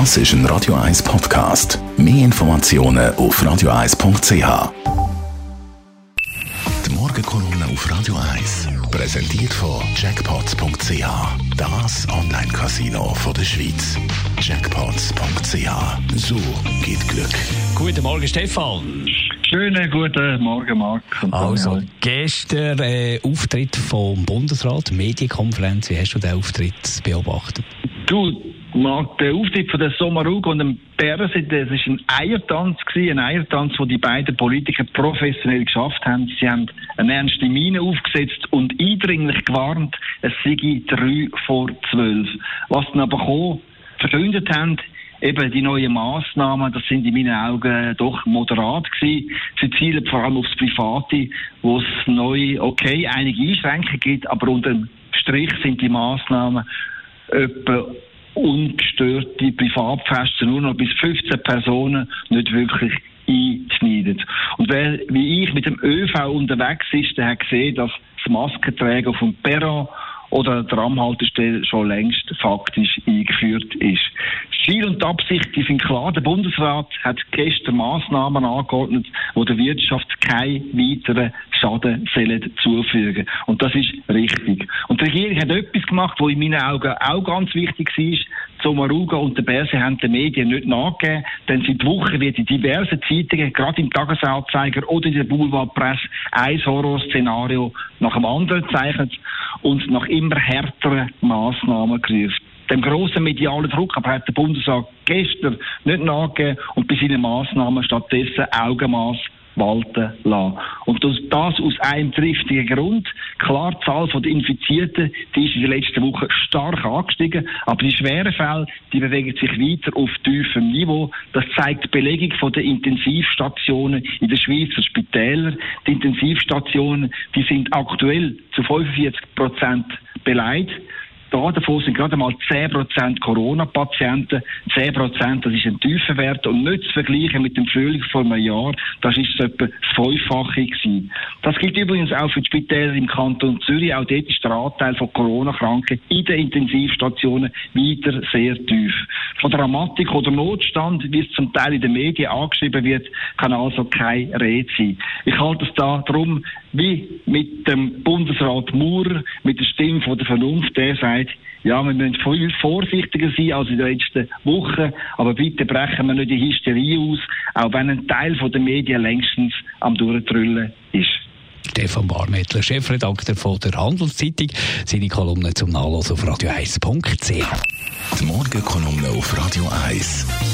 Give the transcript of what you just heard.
Das ist ein Radio 1 Podcast. Mehr Informationen auf radio1.ch. Die Morgenkolumne auf Radio 1 präsentiert von Jackpots.ch. Das Online-Casino der Schweiz. Jackpots.ch. So geht Glück. Guten Morgen, Stefan. Schönen guten Morgen, Marc. Also, gestern äh, Auftritt vom Bundesrat, Medienkonferenz. Wie hast du den Auftritt beobachtet? Du, Marc, der Auftritt von der Sommarug und dem Bärsen, das war ein Eiertanz, gewesen, ein Eiertanz, den die beiden Politiker professionell geschafft haben. Sie haben eine ernste Miene aufgesetzt und eindringlich gewarnt, es sei drei vor zwölf. Was dann aber kam, verkündet haben, eben die neuen Massnahmen, das sind in meinen Augen doch moderat gewesen. Sie zielen vor allem aufs Private, wo es neu, okay, einige Einschränkungen gibt, aber unter dem Strich sind die Massnahmen etwa ungestörte Privatfeste nur noch bis 15 Personen nicht wirklich einschneiden. Und wer wie ich mit dem ÖV unterwegs ist, der hat gesehen, dass das Maskentragen auf dem Perron oder der Tramhaltestelle schon längst faktisch eingeführt ist. Ziel und Absicht die sind klar. Der Bundesrat hat gestern Maßnahmen angeordnet, die der Wirtschaft keinen weiteren Schaden sollen zufügen. Und das ist richtig. Und die Regierung hat etwas gemacht, was in meinen Augen auch ganz wichtig war. Sommaruga und der Berse haben den Medien nicht nachgegeben, denn seit Wochen wird in diversen Zeitungen, gerade im Tagesanzeiger oder in der Boulevardpresse, ein Horrorszenario nach dem anderen zeichnet und nach immer härteren Massnahmen gerufen dem grossen medialen Druck, aber hat der Bundesrat gestern nicht nachgegeben und bei seinen Massnahmen stattdessen Augenmaß walten lassen. Und das, aus einem triftigen Grund. Klar, die Zahl der Infizierten, die ist in den letzten Wochen stark angestiegen, aber die schweren Fälle, die bewegen sich weiter auf tiefem Niveau. Das zeigt die Belegung der Intensivstationen in den Schweizer Spitälern. Die Intensivstationen, die sind aktuell zu 45 Prozent beleidigt. Da davon sind gerade mal 10% Corona-Patienten. 10% das ist ein tiefer Wert und nicht zu vergleichen mit dem Frühling vor einem Jahr. Das ist etwa das Fünffache gewesen. Das gilt übrigens auch für die Spitäler im Kanton Zürich. Auch dort ist der Anteil von Corona-Kranken in den Intensivstationen wieder sehr tief. Von Dramatik oder Notstand, wie es zum Teil in den Medien angeschrieben wird, kann also kein Rede sein. Ich halte es da darum, wie mit dem Bundesrat Maurer, mit der Stimme von der Vernunft, der sagt, gesagt, ja, wir müssen viel vorsichtiger sein als in den letzten Wochen, aber bitte brechen wir nicht die Hysterie aus, auch wenn ein Teil der Medien längstens am Durchtrüllen ist. Stefan Barmettler, Chefredakteur von der Handelszeitung, seine Kolumne zum Nachlassen auf radio1.ch. Die Morgenkolumne auf Radio 1.